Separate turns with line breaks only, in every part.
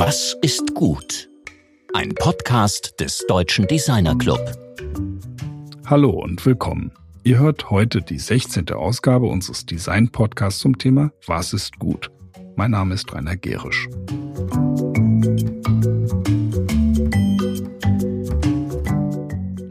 Was ist gut? Ein Podcast des Deutschen Designer Club.
Hallo und willkommen. Ihr hört heute die 16. Ausgabe unseres Design-Podcasts zum Thema Was ist gut? Mein Name ist Rainer Gerisch.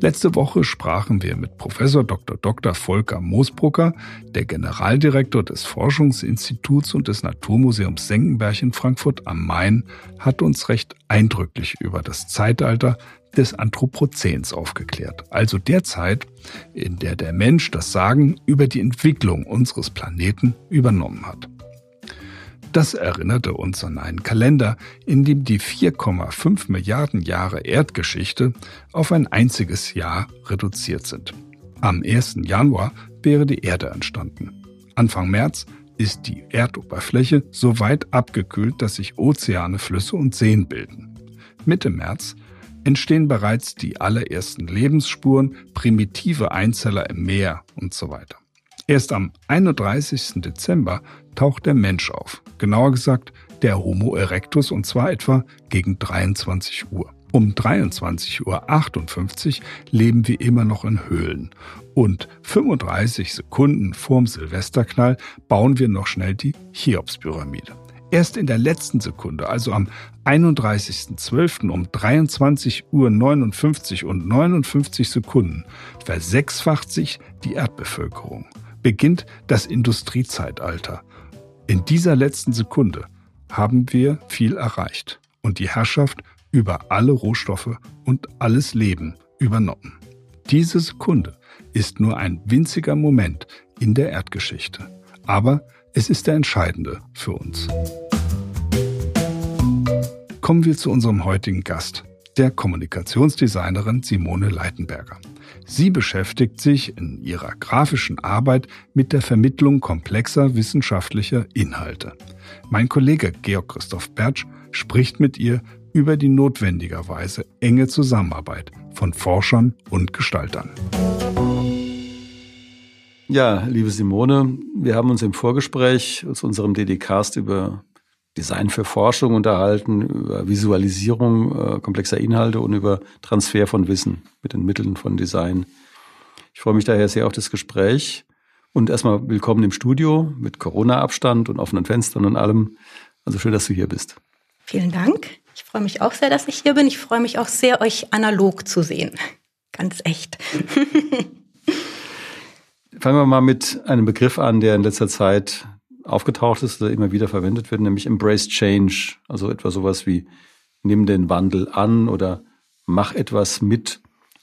Letzte Woche sprachen wir mit Professor Dr. Dr. Volker Moosbrucker, der Generaldirektor des Forschungsinstituts und des Naturmuseums Senckenberg in Frankfurt am Main, hat uns recht eindrücklich über das Zeitalter des Anthropozäns aufgeklärt, also der Zeit, in der der Mensch das Sagen über die Entwicklung unseres Planeten übernommen hat. Das erinnerte uns an einen Kalender, in dem die 4,5 Milliarden Jahre Erdgeschichte auf ein einziges Jahr reduziert sind. Am 1. Januar wäre die Erde entstanden. Anfang März ist die Erdoberfläche so weit abgekühlt, dass sich Ozeane, Flüsse und Seen bilden. Mitte März entstehen bereits die allerersten Lebensspuren, primitive Einzeller im Meer und so weiter. Erst am 31. Dezember taucht der Mensch auf, genauer gesagt der Homo erectus und zwar etwa gegen 23 Uhr. Um 23.58 Uhr leben wir immer noch in Höhlen. Und 35 Sekunden vorm Silvesterknall bauen wir noch schnell die Cheops-Pyramide. Erst in der letzten Sekunde, also am 31.12. um 23 Uhr 59 und 59 Sekunden, versechsfacht sich die Erdbevölkerung beginnt das Industriezeitalter. In dieser letzten Sekunde haben wir viel erreicht und die Herrschaft über alle Rohstoffe und alles Leben übernommen. Diese Sekunde ist nur ein winziger Moment in der Erdgeschichte, aber es ist der entscheidende für uns. Kommen wir zu unserem heutigen Gast, der Kommunikationsdesignerin Simone Leitenberger. Sie beschäftigt sich in ihrer grafischen Arbeit mit der Vermittlung komplexer wissenschaftlicher Inhalte. Mein Kollege Georg Christoph Bertsch spricht mit ihr über die notwendigerweise enge Zusammenarbeit von Forschern und Gestaltern.
Ja, liebe Simone, wir haben uns im Vorgespräch zu unserem DD-Cast über Design für Forschung unterhalten, über Visualisierung äh, komplexer Inhalte und über Transfer von Wissen mit den Mitteln von Design. Ich freue mich daher sehr auf das Gespräch und erstmal willkommen im Studio mit Corona-Abstand und offenen Fenstern und allem. Also schön, dass du hier bist.
Vielen Dank. Ich freue mich auch sehr, dass ich hier bin. Ich freue mich auch sehr, euch analog zu sehen. Ganz echt.
Fangen wir mal mit einem Begriff an, der in letzter Zeit aufgetaucht ist oder immer wieder verwendet wird, nämlich Embrace Change. Also etwa sowas wie nimm den Wandel an oder mach etwas mit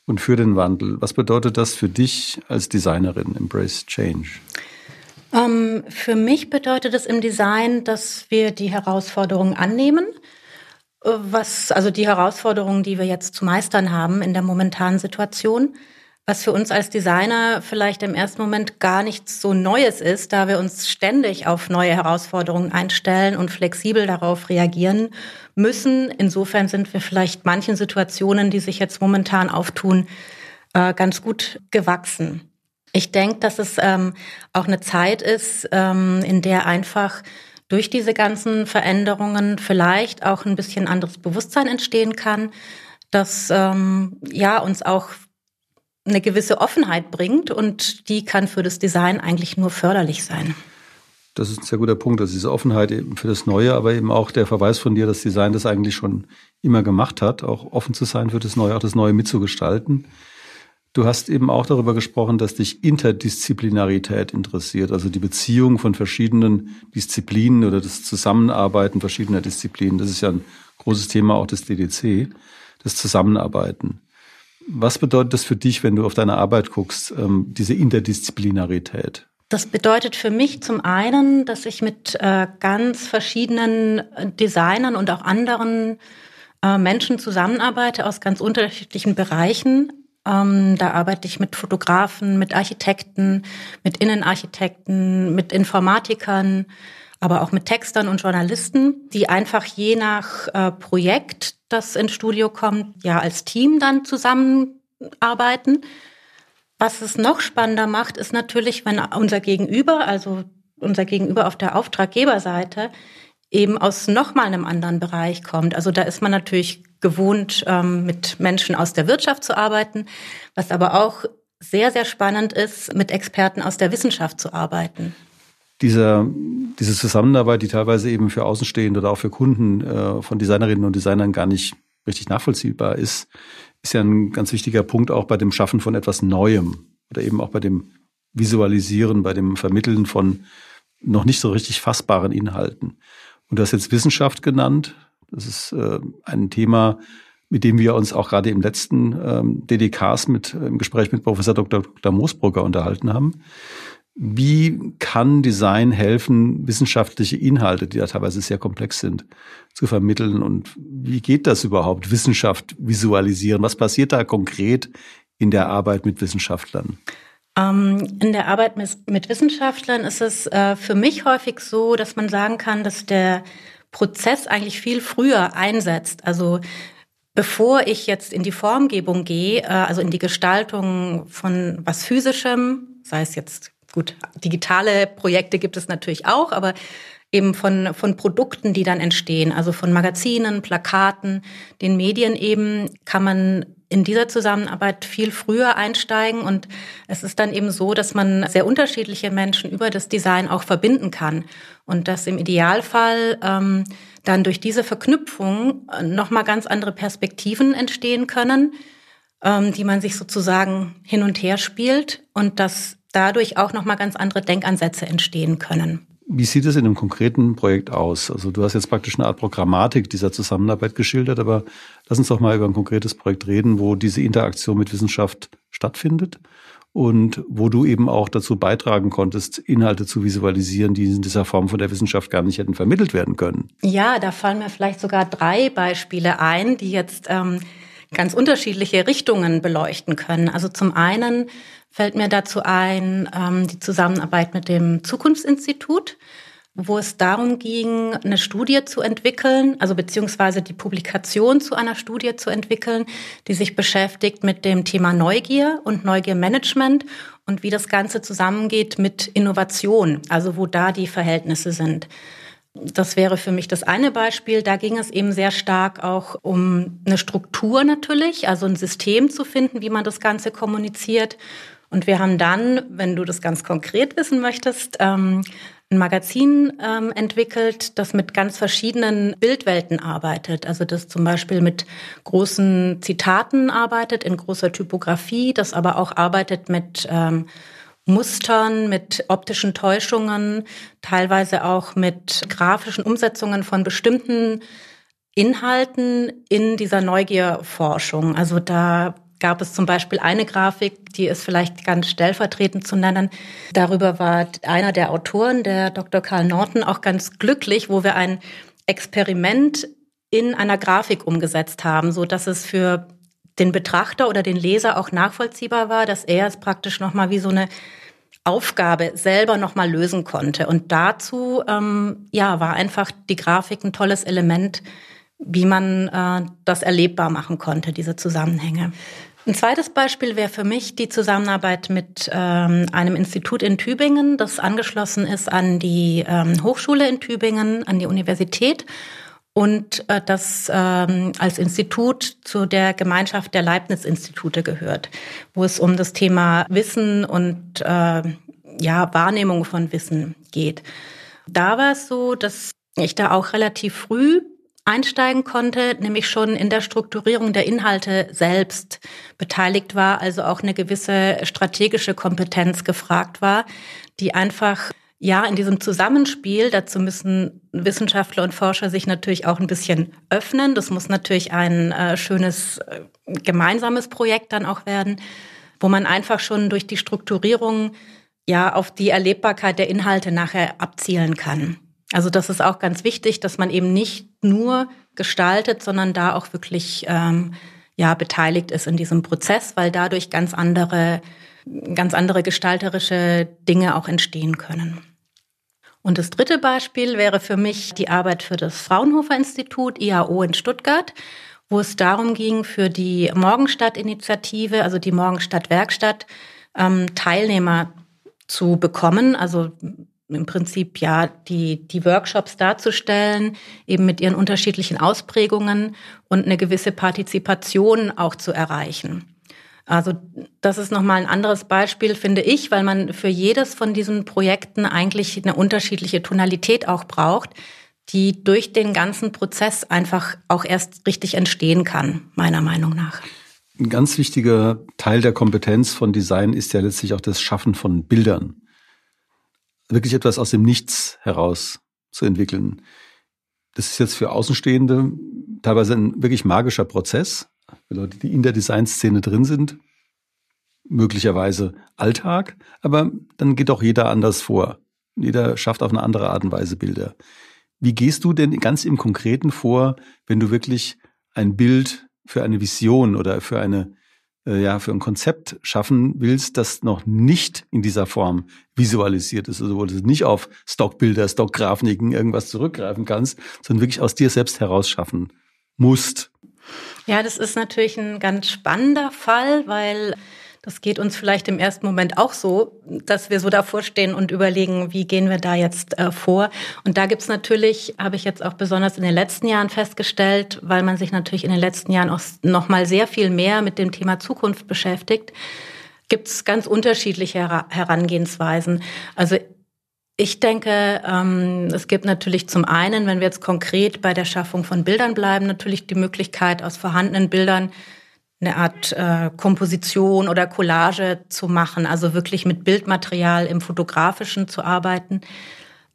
und für den Wandel. Was bedeutet das für dich als Designerin, Embrace Change?
Ähm, für mich bedeutet es im Design, dass wir die Herausforderungen annehmen. Äh, was, also die Herausforderungen, die wir jetzt zu meistern haben in der momentanen Situation was für uns als Designer vielleicht im ersten Moment gar nichts so Neues ist, da wir uns ständig auf neue Herausforderungen einstellen und flexibel darauf reagieren müssen. Insofern sind wir vielleicht manchen Situationen, die sich jetzt momentan auftun, äh, ganz gut gewachsen. Ich denke, dass es ähm, auch eine Zeit ist, ähm, in der einfach durch diese ganzen Veränderungen vielleicht auch ein bisschen anderes Bewusstsein entstehen kann, dass ähm, ja uns auch eine gewisse Offenheit bringt und die kann für das Design eigentlich nur förderlich sein.
Das ist ein sehr guter Punkt, dass diese Offenheit eben für das Neue, aber eben auch der Verweis von dir, dass Design das eigentlich schon immer gemacht hat, auch offen zu sein für das Neue, auch das Neue mitzugestalten. Du hast eben auch darüber gesprochen, dass dich Interdisziplinarität interessiert, also die Beziehung von verschiedenen Disziplinen oder das Zusammenarbeiten verschiedener Disziplinen. Das ist ja ein großes Thema auch des DDC, das Zusammenarbeiten. Was bedeutet das für dich, wenn du auf deine Arbeit guckst, ähm, diese Interdisziplinarität?
Das bedeutet für mich zum einen, dass ich mit äh, ganz verschiedenen Designern und auch anderen äh, Menschen zusammenarbeite aus ganz unterschiedlichen Bereichen. Ähm, da arbeite ich mit Fotografen, mit Architekten, mit Innenarchitekten, mit Informatikern, aber auch mit Textern und Journalisten, die einfach je nach äh, Projekt, das ins Studio kommt, ja als Team dann zusammenarbeiten. Was es noch spannender macht, ist natürlich, wenn unser Gegenüber, also unser Gegenüber auf der Auftraggeberseite, eben aus nochmal einem anderen Bereich kommt. Also da ist man natürlich gewohnt, ähm, mit Menschen aus der Wirtschaft zu arbeiten, was aber auch sehr, sehr spannend ist, mit Experten aus der Wissenschaft zu arbeiten.
Dieser, diese Zusammenarbeit, die teilweise eben für Außenstehende oder auch für Kunden äh, von Designerinnen und Designern gar nicht richtig nachvollziehbar ist, ist ja ein ganz wichtiger Punkt auch bei dem Schaffen von etwas Neuem oder eben auch bei dem Visualisieren, bei dem Vermitteln von noch nicht so richtig fassbaren Inhalten. Und du hast jetzt Wissenschaft genannt. Das ist äh, ein Thema, mit dem wir uns auch gerade im letzten ähm, DDKs mit, äh, im Gespräch mit Professor Dr. Dr. Moosbrugger unterhalten haben. Wie kann Design helfen, wissenschaftliche Inhalte, die ja teilweise sehr komplex sind, zu vermitteln? Und wie geht das überhaupt, Wissenschaft visualisieren? Was passiert da konkret in der Arbeit mit Wissenschaftlern?
Ähm, in der Arbeit mit, Wissenschaftlern ist es äh, für mich häufig so, dass man sagen kann, dass der Prozess eigentlich viel früher einsetzt. Also bevor ich jetzt in die Formgebung gehe, äh, also in die Gestaltung von was Physischem, sei es jetzt gut, digitale Projekte gibt es natürlich auch, aber eben von, von Produkten, die dann entstehen, also von Magazinen, Plakaten, den Medien eben, kann man in dieser Zusammenarbeit viel früher einsteigen. Und es ist dann eben so, dass man sehr unterschiedliche Menschen über das Design auch verbinden kann. Und dass im Idealfall ähm, dann durch diese Verknüpfung nochmal ganz andere Perspektiven entstehen können, ähm, die man sich sozusagen hin und her spielt. Und dass dadurch auch nochmal ganz andere Denkansätze entstehen können.
Wie sieht es in einem konkreten Projekt aus? Also du hast jetzt praktisch eine Art Programmatik dieser Zusammenarbeit geschildert, aber lass uns doch mal über ein konkretes Projekt reden, wo diese Interaktion mit Wissenschaft stattfindet und wo du eben auch dazu beitragen konntest, Inhalte zu visualisieren, die in dieser Form von der Wissenschaft gar nicht hätten vermittelt werden können.
Ja, da fallen mir vielleicht sogar drei Beispiele ein, die jetzt ähm, ganz unterschiedliche Richtungen beleuchten können. Also zum einen fällt mir dazu ein ähm, die Zusammenarbeit mit dem Zukunftsinstitut, wo es darum ging, eine Studie zu entwickeln, also beziehungsweise die Publikation zu einer Studie zu entwickeln, die sich beschäftigt mit dem Thema Neugier und Neugiermanagement und wie das Ganze zusammengeht mit Innovation, also wo da die Verhältnisse sind. Das wäre für mich das eine Beispiel. Da ging es eben sehr stark auch um eine Struktur natürlich, also ein System zu finden, wie man das Ganze kommuniziert und wir haben dann, wenn du das ganz konkret wissen möchtest, ähm, ein Magazin ähm, entwickelt, das mit ganz verschiedenen Bildwelten arbeitet. Also das zum Beispiel mit großen Zitaten arbeitet, in großer Typografie, das aber auch arbeitet mit ähm, Mustern, mit optischen Täuschungen, teilweise auch mit grafischen Umsetzungen von bestimmten Inhalten in dieser Neugierforschung. Also da gab es zum Beispiel eine Grafik, die ist vielleicht ganz stellvertretend zu nennen. Darüber war einer der Autoren, der Dr. Karl Norton, auch ganz glücklich, wo wir ein Experiment in einer Grafik umgesetzt haben, so dass es für den Betrachter oder den Leser auch nachvollziehbar war, dass er es praktisch nochmal wie so eine Aufgabe selber nochmal lösen konnte. Und dazu ähm, ja, war einfach die Grafik ein tolles Element, wie man äh, das erlebbar machen konnte, diese Zusammenhänge. Ein zweites Beispiel wäre für mich die Zusammenarbeit mit ähm, einem Institut in Tübingen, das angeschlossen ist an die ähm, Hochschule in Tübingen, an die Universität und äh, das ähm, als Institut zu der Gemeinschaft der Leibniz-Institute gehört, wo es um das Thema Wissen und äh, ja, Wahrnehmung von Wissen geht. Da war es so, dass ich da auch relativ früh einsteigen konnte, nämlich schon in der Strukturierung der Inhalte selbst beteiligt war, also auch eine gewisse strategische Kompetenz gefragt war, die einfach ja, in diesem Zusammenspiel, dazu müssen Wissenschaftler und Forscher sich natürlich auch ein bisschen öffnen. Das muss natürlich ein äh, schönes äh, gemeinsames Projekt dann auch werden, wo man einfach schon durch die Strukturierung ja auf die Erlebbarkeit der Inhalte nachher abzielen kann. Also das ist auch ganz wichtig, dass man eben nicht nur gestaltet, sondern da auch wirklich ähm, ja beteiligt ist in diesem Prozess, weil dadurch ganz andere ganz andere gestalterische Dinge auch entstehen können. Und das dritte Beispiel wäre für mich die Arbeit für das Fraunhofer Institut IAO in Stuttgart, wo es darum ging, für die Morgenstadt-Initiative, also die Morgenstadt-Werkstatt, ähm, Teilnehmer zu bekommen, also im Prinzip ja die, die Workshops darzustellen, eben mit ihren unterschiedlichen Ausprägungen und eine gewisse Partizipation auch zu erreichen. Also das ist nochmal ein anderes Beispiel, finde ich, weil man für jedes von diesen Projekten eigentlich eine unterschiedliche Tonalität auch braucht, die durch den ganzen Prozess einfach auch erst richtig entstehen kann, meiner Meinung nach.
Ein ganz wichtiger Teil der Kompetenz von Design ist ja letztlich auch das Schaffen von Bildern. Wirklich etwas aus dem Nichts heraus zu entwickeln. Das ist jetzt für Außenstehende teilweise ein wirklich magischer Prozess, für Leute, die in der Designszene drin sind, möglicherweise Alltag, aber dann geht auch jeder anders vor. Jeder schafft auf eine andere Art und Weise Bilder. Wie gehst du denn ganz im Konkreten vor, wenn du wirklich ein Bild für eine Vision oder für eine äh, ja, für ein Konzept schaffen willst, das noch nicht in dieser Form visualisiert ist, also wo du nicht auf Stockbilder, Stockgrafiken irgendwas zurückgreifen kannst, sondern wirklich aus dir selbst heraus schaffen musst.
Ja, das ist natürlich ein ganz spannender Fall, weil das geht uns vielleicht im ersten Moment auch so, dass wir so davor stehen und überlegen, wie gehen wir da jetzt äh, vor. Und da gibt's natürlich, habe ich jetzt auch besonders in den letzten Jahren festgestellt, weil man sich natürlich in den letzten Jahren auch noch mal sehr viel mehr mit dem Thema Zukunft beschäftigt, gibt's ganz unterschiedliche Herangehensweisen. Also ich denke, ähm, es gibt natürlich zum einen, wenn wir jetzt konkret bei der Schaffung von Bildern bleiben, natürlich die Möglichkeit, aus vorhandenen Bildern eine Art äh, Komposition oder Collage zu machen, also wirklich mit Bildmaterial im Fotografischen zu arbeiten.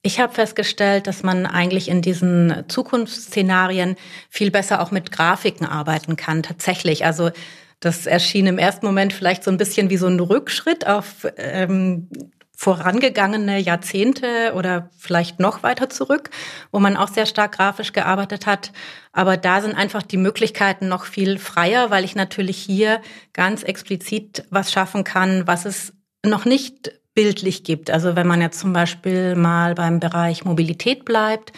Ich habe festgestellt, dass man eigentlich in diesen Zukunftsszenarien viel besser auch mit Grafiken arbeiten kann, tatsächlich. Also das erschien im ersten Moment vielleicht so ein bisschen wie so ein Rückschritt auf ähm, vorangegangene Jahrzehnte oder vielleicht noch weiter zurück, wo man auch sehr stark grafisch gearbeitet hat. Aber da sind einfach die Möglichkeiten noch viel freier, weil ich natürlich hier ganz explizit was schaffen kann, was es noch nicht bildlich gibt. Also wenn man jetzt zum Beispiel mal beim Bereich Mobilität bleibt,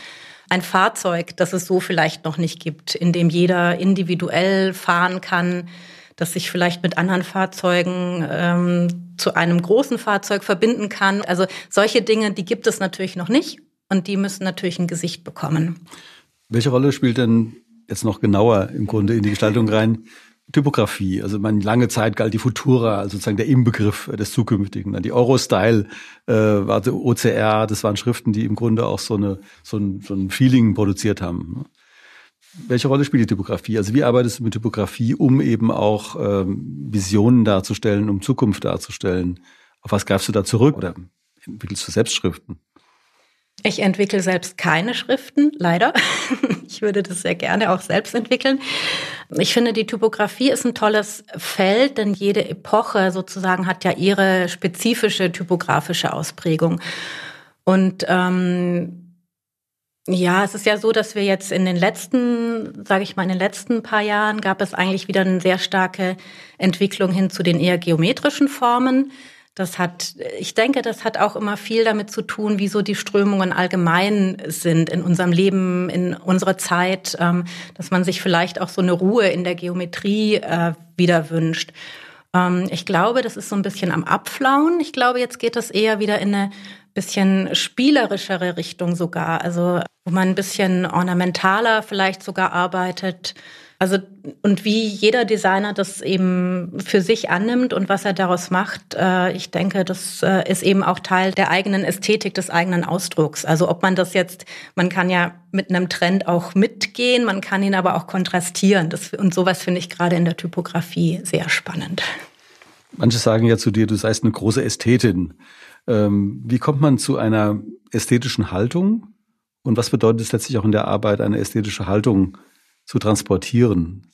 ein Fahrzeug, das es so vielleicht noch nicht gibt, in dem jeder individuell fahren kann, das sich vielleicht mit anderen Fahrzeugen ähm, zu einem großen Fahrzeug verbinden kann. Also solche Dinge, die gibt es natürlich noch nicht und die müssen natürlich ein Gesicht bekommen.
Welche Rolle spielt denn jetzt noch genauer im Grunde in die Gestaltung rein Typografie. Also man lange Zeit galt die Futura, also sozusagen der Inbegriff des Zukünftigen. Die Eurostyle äh, war OCR, das waren Schriften, die im Grunde auch so, eine, so, ein, so ein Feeling produziert haben. Welche Rolle spielt die Typografie? Also wie arbeitest du mit Typografie, um eben auch ähm, Visionen darzustellen, um Zukunft darzustellen? Auf was greifst du da zurück oder entwickelst du Selbstschriften?
Ich entwickle selbst keine Schriften, leider. Ich würde das sehr gerne auch selbst entwickeln. Ich finde, die Typografie ist ein tolles Feld, denn jede Epoche sozusagen hat ja ihre spezifische typografische Ausprägung. Und ähm, ja, es ist ja so, dass wir jetzt in den letzten, sage ich mal, in den letzten paar Jahren gab es eigentlich wieder eine sehr starke Entwicklung hin zu den eher geometrischen Formen. Das hat, ich denke, das hat auch immer viel damit zu tun, wie so die Strömungen allgemein sind in unserem Leben, in unserer Zeit, ähm, dass man sich vielleicht auch so eine Ruhe in der Geometrie äh, wieder wünscht. Ähm, ich glaube, das ist so ein bisschen am Abflauen. Ich glaube, jetzt geht das eher wieder in eine bisschen spielerischere Richtung sogar, also wo man ein bisschen ornamentaler vielleicht sogar arbeitet. Also und wie jeder Designer das eben für sich annimmt und was er daraus macht, äh, ich denke, das äh, ist eben auch Teil der eigenen Ästhetik, des eigenen Ausdrucks. Also ob man das jetzt, man kann ja mit einem Trend auch mitgehen, man kann ihn aber auch kontrastieren. Das, und sowas finde ich gerade in der Typografie sehr spannend.
Manche sagen ja zu dir, du seist eine große Ästhetin. Ähm, wie kommt man zu einer ästhetischen Haltung? Und was bedeutet es letztlich auch in der Arbeit, eine ästhetische Haltung zu transportieren?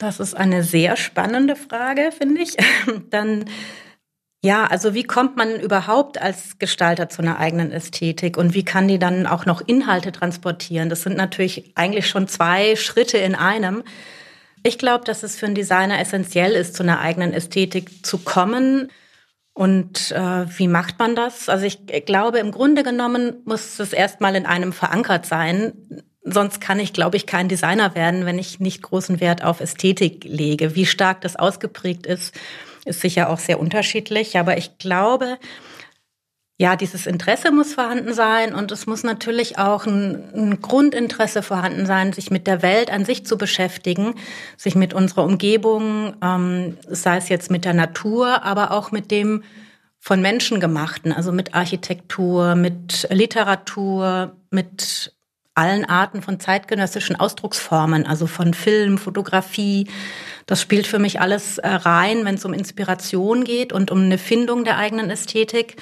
Das ist eine sehr spannende Frage, finde ich. Dann ja, also wie kommt man überhaupt als Gestalter zu einer eigenen Ästhetik und wie kann die dann auch noch Inhalte transportieren? Das sind natürlich eigentlich schon zwei Schritte in einem. Ich glaube, dass es für einen Designer essentiell ist, zu einer eigenen Ästhetik zu kommen. Und äh, wie macht man das? Also ich glaube, im Grunde genommen muss es erstmal in einem verankert sein. Sonst kann ich, glaube ich, kein Designer werden, wenn ich nicht großen Wert auf Ästhetik lege. Wie stark das ausgeprägt ist, ist sicher auch sehr unterschiedlich. Aber ich glaube, ja, dieses Interesse muss vorhanden sein und es muss natürlich auch ein, ein, Grundinteresse vorhanden sein, sich mit der Welt an sich zu beschäftigen, sich mit unserer Umgebung, ähm, sei es jetzt mit der Natur, aber auch mit dem von Menschen gemachten, also mit Architektur, mit Literatur, mit allen Arten von zeitgenössischen Ausdrucksformen, also von Film, Fotografie. Das spielt für mich alles äh, rein, wenn es um Inspiration geht und um eine Findung der eigenen Ästhetik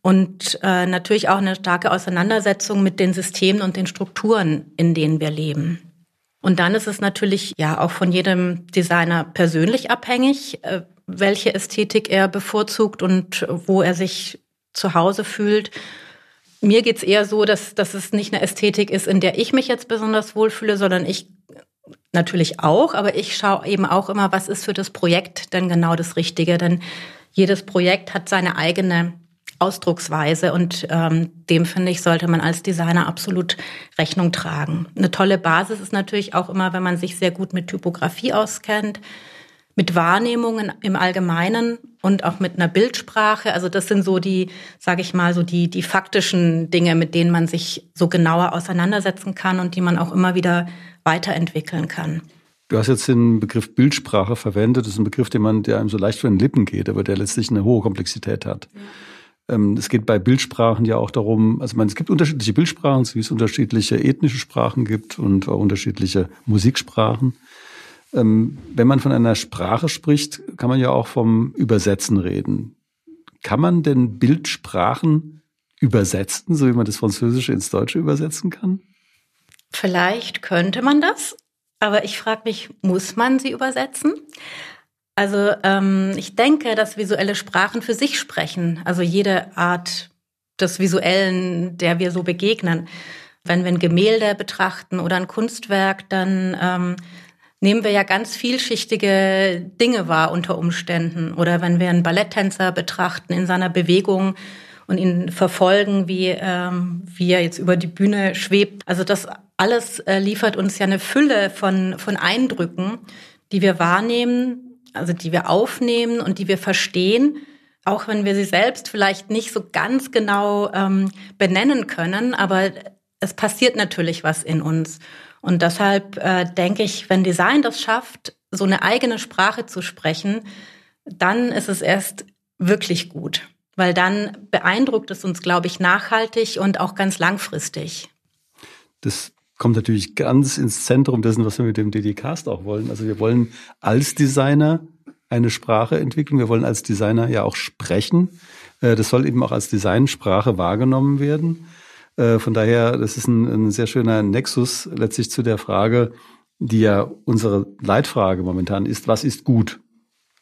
und äh, natürlich auch eine starke Auseinandersetzung mit den Systemen und den Strukturen, in denen wir leben. Und dann ist es natürlich ja auch von jedem Designer persönlich abhängig, äh, welche Ästhetik er bevorzugt und wo er sich zu Hause fühlt. Mir geht's eher so, dass, dass es nicht eine Ästhetik ist, in der ich mich jetzt besonders wohlfühle, sondern ich natürlich auch, aber ich schaue eben auch immer, was ist für das Projekt denn genau das Richtige. Denn jedes Projekt hat seine eigene Ausdrucksweise und ähm, dem finde ich, sollte man als Designer absolut Rechnung tragen. Eine tolle Basis ist natürlich auch immer, wenn man sich sehr gut mit Typografie auskennt, mit Wahrnehmungen im Allgemeinen und auch mit einer Bildsprache. Also das sind so die, sage ich mal, so die die faktischen Dinge, mit denen man sich so genauer auseinandersetzen kann und die man auch immer wieder weiterentwickeln kann.
Du hast jetzt den Begriff Bildsprache verwendet. Das ist ein Begriff, den man, der einem so leicht von den Lippen geht, aber der letztlich eine hohe Komplexität hat. Ja. Ähm, es geht bei Bildsprachen ja auch darum, also man, es gibt unterschiedliche Bildsprachen, wie es unterschiedliche ethnische Sprachen gibt und auch unterschiedliche Musiksprachen. Ähm, wenn man von einer Sprache spricht, kann man ja auch vom Übersetzen reden. Kann man denn Bildsprachen übersetzen, so wie man das Französische ins Deutsche übersetzen kann?
Vielleicht könnte man das, aber ich frage mich, muss man sie übersetzen? Also ähm, ich denke, dass visuelle Sprachen für sich sprechen. Also jede Art des Visuellen, der wir so begegnen. Wenn wir ein Gemälde betrachten oder ein Kunstwerk, dann ähm, nehmen wir ja ganz vielschichtige Dinge wahr unter Umständen. Oder wenn wir einen Balletttänzer betrachten in seiner Bewegung und ihn verfolgen, wie, ähm, wie er jetzt über die Bühne schwebt. Also das alles äh, liefert uns ja eine Fülle von, von Eindrücken, die wir wahrnehmen, also die wir aufnehmen und die wir verstehen, auch wenn wir sie selbst vielleicht nicht so ganz genau ähm, benennen können, aber es passiert natürlich was in uns. Und deshalb äh, denke ich, wenn Design das schafft, so eine eigene Sprache zu sprechen, dann ist es erst wirklich gut, weil dann beeindruckt es uns, glaube ich, nachhaltig und auch ganz langfristig.
Das kommt natürlich ganz ins Zentrum dessen, was wir mit dem DD-Cast auch wollen. Also wir wollen als Designer eine Sprache entwickeln. Wir wollen als Designer ja auch sprechen. Äh, das soll eben auch als Designsprache wahrgenommen werden. Äh, von daher, das ist ein, ein sehr schöner Nexus letztlich zu der Frage, die ja unsere Leitfrage momentan ist, was ist gut?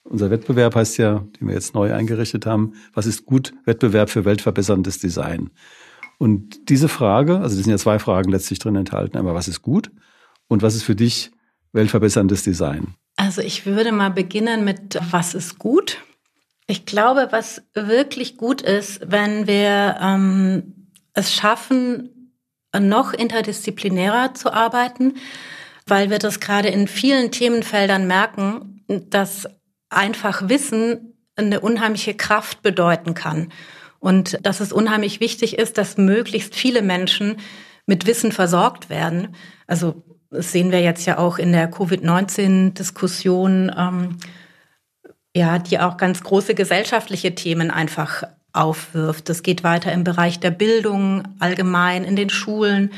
Unser Wettbewerb heißt ja, den wir jetzt neu eingerichtet haben, was ist gut? Wettbewerb für weltverbesserndes Design. Und diese Frage, also es sind ja zwei Fragen letztlich drin enthalten, einmal was ist gut und was ist für dich weltverbesserndes Design?
Also ich würde mal beginnen mit was ist gut? Ich glaube, was wirklich gut ist, wenn wir ähm, es schaffen, noch interdisziplinärer zu arbeiten, weil wir das gerade in vielen Themenfeldern merken, dass einfach Wissen eine unheimliche Kraft bedeuten kann. Und dass es unheimlich wichtig ist, dass möglichst viele Menschen mit Wissen versorgt werden. Also das sehen wir jetzt ja auch in der Covid-19-Diskussion, ähm, ja, die auch ganz große gesellschaftliche Themen einfach aufwirft. Das geht weiter im Bereich der Bildung allgemein, in den Schulen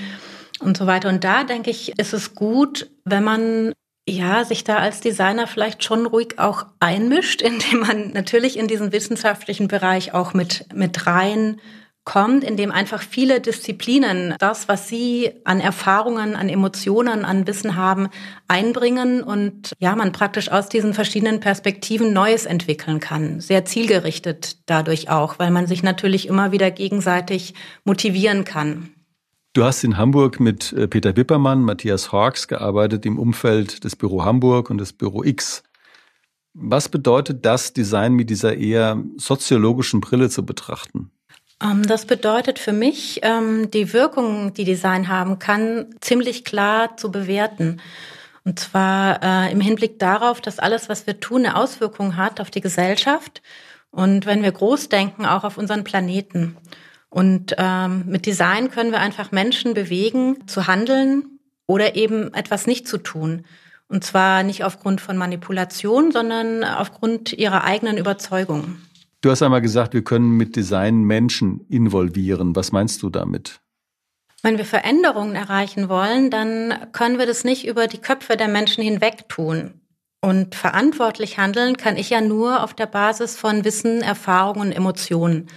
und so weiter. Und da denke ich, ist es gut, wenn man ja, sich da als Designer vielleicht schon ruhig auch einmischt, indem man natürlich in diesen wissenschaftlichen Bereich auch mit, mit rein kommt, in dem einfach viele Disziplinen das, was sie an Erfahrungen, an Emotionen, an Wissen haben, einbringen und ja, man praktisch aus diesen verschiedenen Perspektiven Neues entwickeln kann. Sehr zielgerichtet dadurch auch, weil man sich natürlich immer wieder gegenseitig motivieren kann.
Du hast in Hamburg mit äh, Peter Wippermann, Matthias Hawks gearbeitet im Umfeld des Büro Hamburg und des Büro X. Was bedeutet das, Design mit dieser eher soziologischen Brille zu betrachten?
Ähm, das bedeutet für mich, ähm, die Wirkung, die Design haben kann, ziemlich klar zu bewerten. Und zwar äh, im Hinblick darauf, dass alles, was wir tun, eine Auswirkung hat auf die Gesellschaft Und wenn wir groß denken, auch auf unseren Planeten. Und ähm, mit Design können wir einfach Menschen bewegen, zu handeln oder eben etwas nicht zu tun. Und zwar nicht aufgrund von Manipulation, sondern aufgrund ihrer eigenen Überzeugung.
Du hast einmal gesagt, wir können mit Design Menschen involvieren. Was meinst du damit?
Wenn wir Veränderungen erreichen wollen, dann können wir das nicht über die Köpfe der Menschen hinweg tun. Und verantwortlich handeln kann ich ja nur auf der Basis von Wissen, Erfahrungen, Emotionen.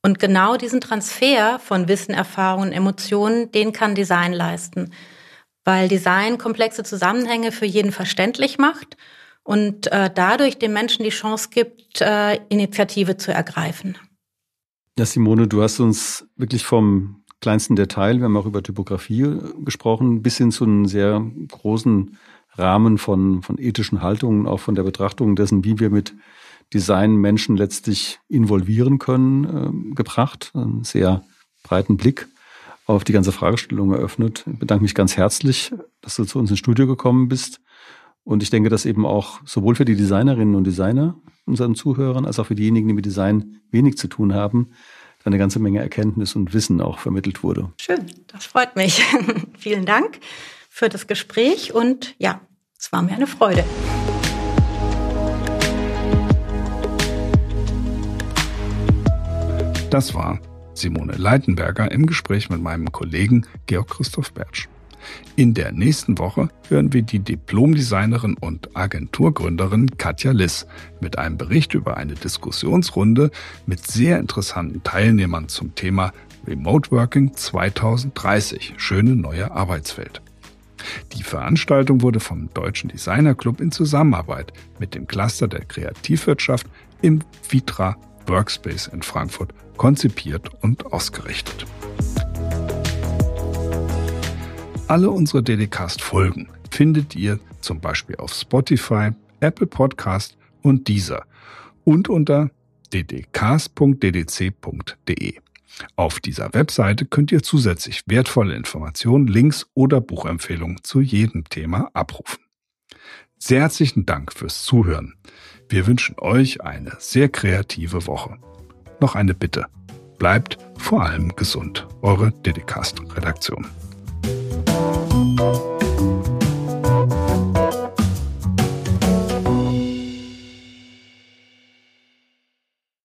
Und genau diesen Transfer von Wissen, Erfahrungen, Emotionen, den kann Design leisten. Weil Design komplexe Zusammenhänge für jeden verständlich macht und äh, dadurch den Menschen die Chance gibt, äh, Initiative zu ergreifen.
Ja, Simone, du hast uns wirklich vom kleinsten Detail, wir haben auch über Typografie gesprochen, bis hin zu einem sehr großen Rahmen von, von ethischen Haltungen, auch von der Betrachtung dessen, wie wir mit Design Menschen letztlich involvieren können, äh, gebracht. Einen sehr breiten Blick auf die ganze Fragestellung eröffnet. Ich bedanke mich ganz herzlich, dass du zu uns ins Studio gekommen bist. Und ich denke, dass eben auch sowohl für die Designerinnen und Designer, unseren Zuhörern, als auch für diejenigen, die mit Design wenig zu tun haben, eine ganze Menge Erkenntnis und Wissen auch vermittelt wurde.
Schön, das freut mich. Vielen Dank für das Gespräch und ja, es war mir eine Freude.
Das war Simone Leitenberger im Gespräch mit meinem Kollegen Georg Christoph Bertsch. In der nächsten Woche hören wir die Diplomdesignerin und Agenturgründerin Katja Liss mit einem Bericht über eine Diskussionsrunde mit sehr interessanten Teilnehmern zum Thema Remote Working 2030, schöne neue Arbeitswelt. Die Veranstaltung wurde vom Deutschen Designer Club in Zusammenarbeit mit dem Cluster der Kreativwirtschaft im Vitra Workspace in Frankfurt konzipiert und ausgerichtet. Alle unsere Dedicast-Folgen findet ihr zum Beispiel auf Spotify, Apple Podcast und dieser und unter ddcast.ddc.de. Auf dieser Webseite könnt ihr zusätzlich wertvolle Informationen, Links oder Buchempfehlungen zu jedem Thema abrufen. Sehr herzlichen Dank fürs Zuhören. Wir wünschen euch eine sehr kreative Woche. Noch eine Bitte. Bleibt vor allem gesund. Eure Dedicast-Redaktion. Música